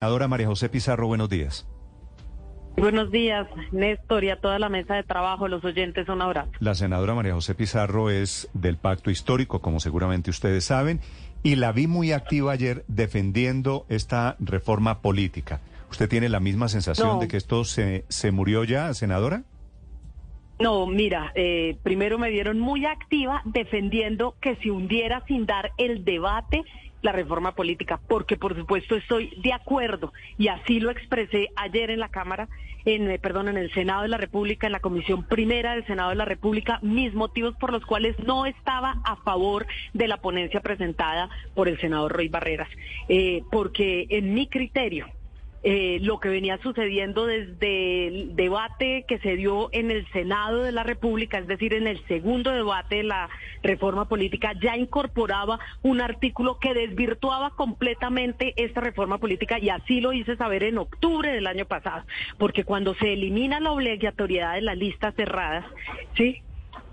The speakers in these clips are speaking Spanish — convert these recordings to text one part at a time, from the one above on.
Senadora María José Pizarro, buenos días. Buenos días, Néstor, y a toda la mesa de trabajo, los oyentes, un abrazo. La senadora María José Pizarro es del Pacto Histórico, como seguramente ustedes saben, y la vi muy activa ayer defendiendo esta reforma política. ¿Usted tiene la misma sensación No. de que esto se, se murió ya, senadora? No, mira, eh, primero me vieron muy activa defendiendo que se hundiera sin dar el debate la reforma política, porque por supuesto estoy de acuerdo y así lo expresé ayer en la Cámara, en, eh, perdón, en el Senado de la República, en la Comisión Primera del Senado de la República, mis motivos por los cuales no estaba a favor de la ponencia presentada por el senador Roy Barreras, Eh, porque en mi criterio eh, lo que venía sucediendo desde el debate que se dio en el Senado de la República, es decir, en el segundo debate de la reforma política, ya incorporaba un artículo que desvirtuaba completamente esta reforma política y así lo hice saber en octubre del año pasado, porque cuando se elimina la obligatoriedad de las listas cerradas, ¿sí?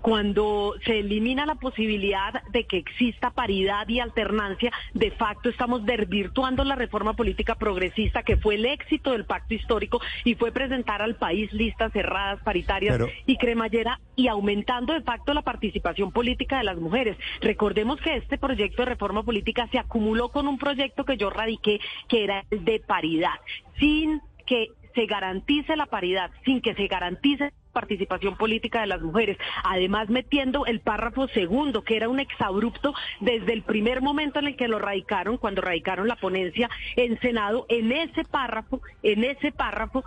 Cuando se elimina la posibilidad de que exista paridad y alternancia, de facto estamos desvirtuando la reforma política progresista que fue el éxito del pacto histórico y fue presentar al país listas cerradas, paritarias Pero- y cremallera y aumentando de facto la participación política de las mujeres. Recordemos que este proyecto de reforma política se acumuló con un proyecto que yo radiqué que era el de paridad, sin que se garantice la paridad, sin que se garantice participación política de las mujeres, además metiendo el párrafo segundo, que era un exabrupto desde el primer momento en el que lo radicaron, cuando radicaron la ponencia en Senado, en ese párrafo, en ese párrafo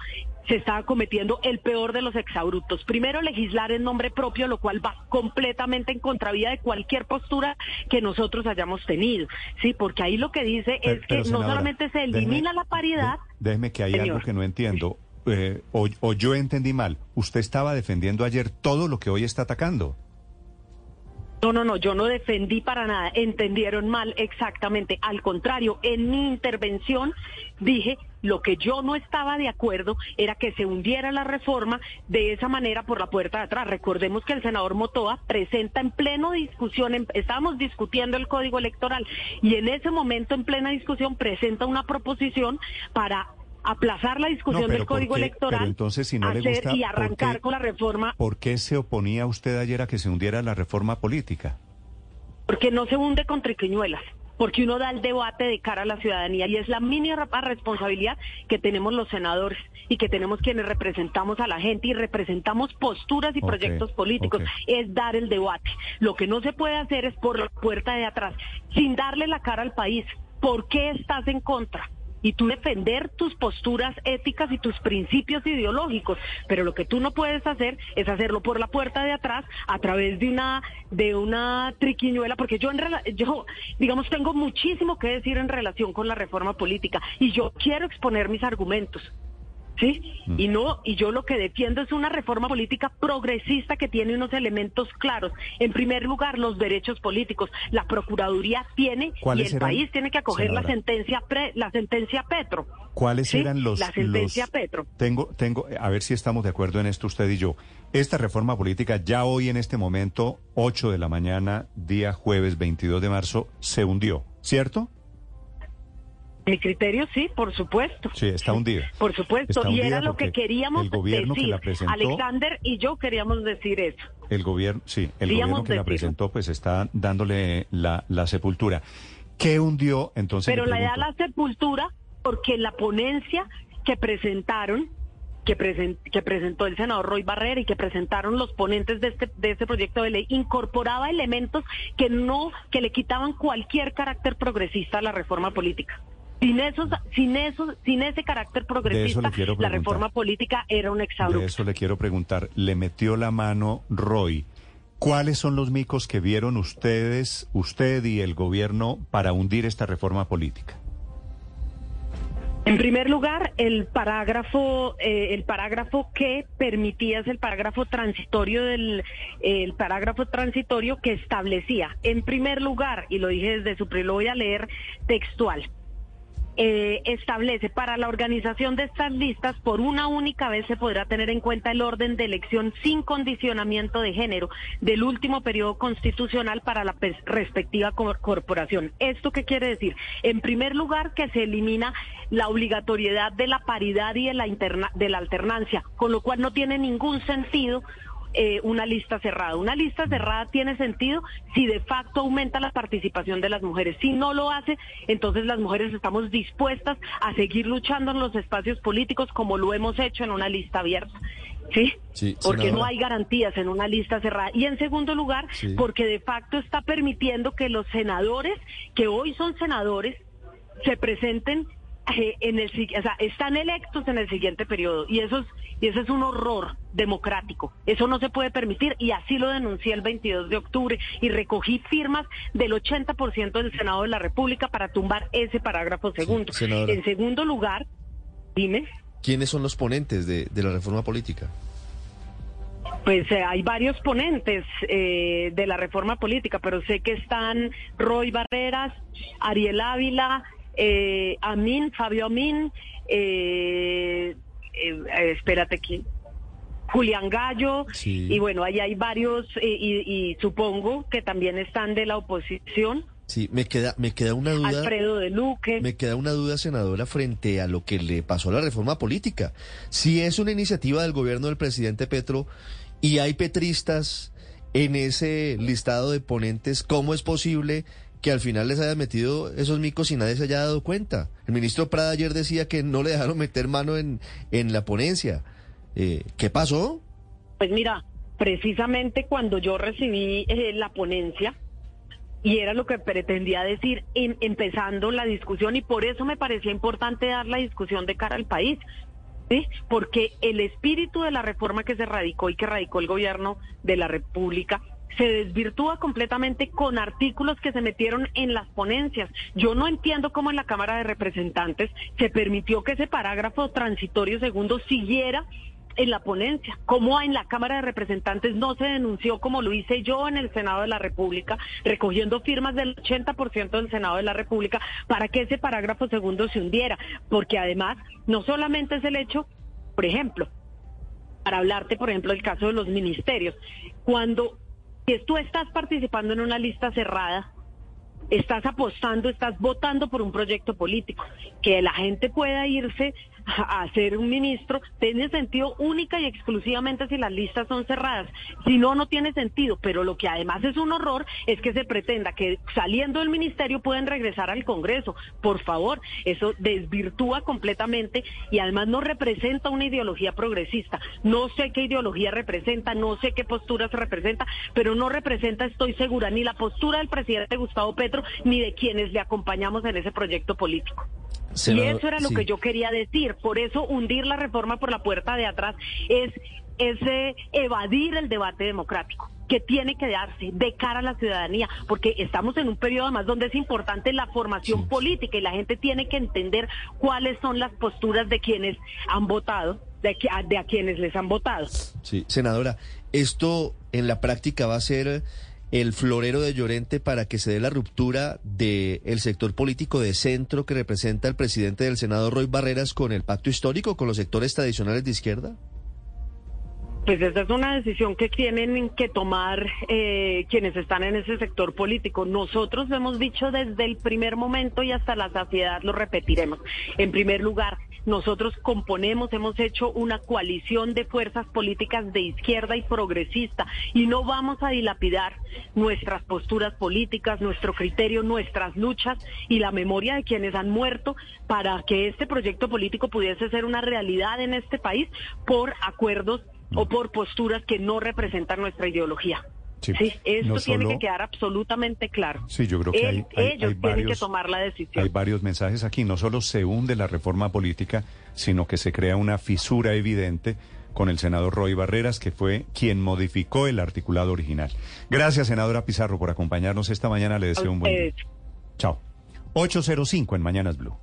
se estaba cometiendo el peor de los exabruptos. Primero, legislar en nombre propio, lo cual va completamente en contravía de cualquier postura que nosotros hayamos tenido. Sí, porque ahí lo que dice Pero- es que no solamente se déjeme- elimina la paridad, déjeme que hay Señor. algo que no entiendo. Eh, o, o yo entendí mal. Usted estaba defendiendo ayer todo lo que hoy está atacando. No, no, no, yo no defendí para nada, entendieron mal exactamente. Al contrario, en mi intervención dije lo que yo no estaba de acuerdo era que se hundiera la reforma de esa manera por la puerta de atrás. Recordemos que el senador Motoa presenta en pleno discusión, en- estábamos discutiendo el código electoral y en ese momento en plena discusión presenta una proposición para aplazar la discusión No, del ¿por código qué? electoral entonces, si no le hacer gusta, y ¿por arrancar qué? con la reforma ¿Por qué se oponía usted ayer a que se hundiera la reforma política? porque no se hunde con triquiñuelas, porque uno da el debate de cara a la ciudadanía y es la mínima responsabilidad que tenemos los senadores y que tenemos quienes representamos a la gente y representamos posturas y proyectos políticos, es dar el debate. Lo que no se puede hacer es por la puerta de atrás, sin darle la cara al país. ¿Por qué estás en contra? Y tú defender tus posturas éticas y tus principios ideológicos, pero lo que tú no puedes hacer es hacerlo por la puerta de atrás a través de una de una triquiñuela, porque yo en yo digamos tengo muchísimo que decir en relación con la reforma política y yo quiero exponer mis argumentos. ¿Sí? Y no, y yo lo que defiendo es una reforma política progresista que tiene unos elementos claros. En primer lugar, los derechos políticos. La Procuraduría tiene y ¿Cuáles el eran, país tiene que acoger la sentencia pre- la sentencia Petro. ¿Cuáles Sí, eran los... la sentencia los- Petro. Tengo, tengo, a ver si estamos de acuerdo en esto usted y yo. Esta reforma política ya hoy en este momento, 8 de la mañana, día jueves 22 de marzo, se hundió, ¿cierto? Mi criterio sí, por supuesto. Sí, está hundida. Por supuesto, Está y era lo que queríamos el gobierno que decir. la presentó- Alexander y yo queríamos decir eso. El gobierno, sí, el Queríamos gobierno que la presentó pues está dándole la, la sepultura. ¿Qué hundió entonces? Pero le la da la sepultura porque la ponencia que presentaron, que, presen- que presentó el senador Roy Barrera y que presentaron los ponentes de este, de este proyecto de ley, incorporaba elementos que no, que le quitaban cualquier carácter progresista a la reforma política. Sin esos, sin esos, sin ese carácter progresista, la reforma política era un De exabrupto. eso le quiero preguntar. Le metió la mano Roy. ¿Cuáles son los micos que vieron ustedes, usted y el gobierno para hundir esta reforma política? En primer lugar, el parágrafo, eh, el parágrafo que permitía es el parágrafo transitorio del, el parágrafo transitorio que establecía, en primer lugar, y lo dije desde su, lo voy a leer textual. Eh, establece para la organización de estas listas, por una única vez se podrá tener en cuenta el orden de elección sin condicionamiento de género del último periodo constitucional para la respectiva corporación. ¿Esto qué quiere decir? En primer lugar, que se elimina la obligatoriedad de la paridad y de la, de la alternancia, con lo cual no tiene ningún sentido eh, una lista cerrada. Una lista cerrada tiene sentido si de facto aumenta la participación de las mujeres. Si no lo hace, entonces las mujeres estamos dispuestas a seguir luchando en los espacios políticos como lo hemos hecho en una lista abierta. ¿Sí? porque no hay garantías en una lista cerrada. Y en segundo lugar, porque de facto está permitiendo que los senadores, que hoy son senadores, se presenten en el, o sea, están electos en el siguiente periodo y eso es y eso es un horror democrático. Eso no se puede permitir y así lo denuncié el 22 de octubre y recogí firmas del 80% del Senado de la República para tumbar ese parágrafo segundo. en segundo lugar, dime. ¿Quiénes son los ponentes de, la reforma política? Pues eh, hay varios ponentes eh, de la reforma política, pero sé que están Roy Barreras, Ariel Ávila, eh, Amin, Fabio Amin, eh, eh, espérate aquí, Julián Gallo, y bueno, ahí hay varios, eh, y, supongo que también están de la oposición. Sí, me queda, me queda una duda. Alfredo de Luque. Me queda una duda, senadora, frente a lo que le pasó a la reforma política. Si es una iniciativa del gobierno del presidente Petro y hay petristas en ese listado de ponentes, ¿cómo es posible que al final les haya metido esos micos y nadie se haya dado cuenta. El ministro Prada ayer decía que no le dejaron meter mano en, en la ponencia. Eh, ¿Qué pasó? Pues mira, precisamente cuando yo recibí eh, la ponencia, y era lo que pretendía decir em, empezando la discusión, y por eso me parecía importante dar la discusión de cara al país. ¿Sí? Porque el espíritu de la reforma que se radicó y que radicó el gobierno de la República se desvirtúa completamente con artículos que se metieron en las ponencias. Yo no entiendo cómo en la Cámara de Representantes se permitió que ese parágrafo transitorio segundo siguiera en la ponencia, cómo en la Cámara de Representantes no se denunció como lo hice yo en el Senado de la República, recogiendo firmas del 80% del Senado de la República para que ese parágrafo segundo se hundiera, porque además no solamente es el hecho, por ejemplo, para hablarte, por ejemplo, del caso de los ministerios, cuando si tú estás participando en una lista cerrada, estás apostando, estás votando por un proyecto político. Que la gente pueda irse a, ser un ministro tiene sentido única y exclusivamente si las listas son cerradas. Si no, no tiene sentido. Pero lo que además es un horror es que se pretenda que saliendo del ministerio pueden regresar al Congreso. Por favor, eso desvirtúa completamente y además no representa una ideología progresista. No sé qué ideología representa, no sé qué posturas representa, pero no representa, estoy segura, ni la postura del presidente Gustavo Petro ni de quienes le acompañamos en ese proyecto político y eso era lo que yo quería decir. Por eso hundir la reforma por la puerta de atrás es, ese evadir el debate democrático que tiene que darse de cara a la ciudadanía, porque estamos en un periodo además donde es importante la formación política y la gente tiene que entender cuáles son las posturas de quienes han votado, de, de a quienes les han votado. Sí, senadora, esto en la práctica va a ser el florero de Llorente para que se dé la ruptura del el sector político de centro que representa el presidente del Senado, Roy Barreras, con el pacto histórico, con los sectores tradicionales de izquierda? Pues esa es una decisión que tienen que tomar eh, quienes están en ese sector político. Nosotros lo hemos dicho desde el primer momento y hasta la saciedad lo repetiremos. En primer lugar, nosotros componemos, hemos hecho una coalición de fuerzas políticas de izquierda y progresista y no vamos a dilapidar nuestras posturas políticas, nuestro criterio, nuestras luchas y la memoria de quienes han muerto para que este proyecto político pudiese ser una realidad en este país por acuerdos o por posturas que no representan nuestra ideología. Sí, esto tiene que quedar absolutamente claro. Sí, yo creo que hay, ellos tienen que tomar la decisión. Hay varios mensajes aquí. No solo se hunde la reforma política, sino que se crea una fisura evidente con el senador Roy Barreras, que fue quien modificó el articulado original. Gracias, senadora Pizarro, por acompañarnos esta mañana. Le deseo un buen día. Chao. 805 en Mañanas Blue.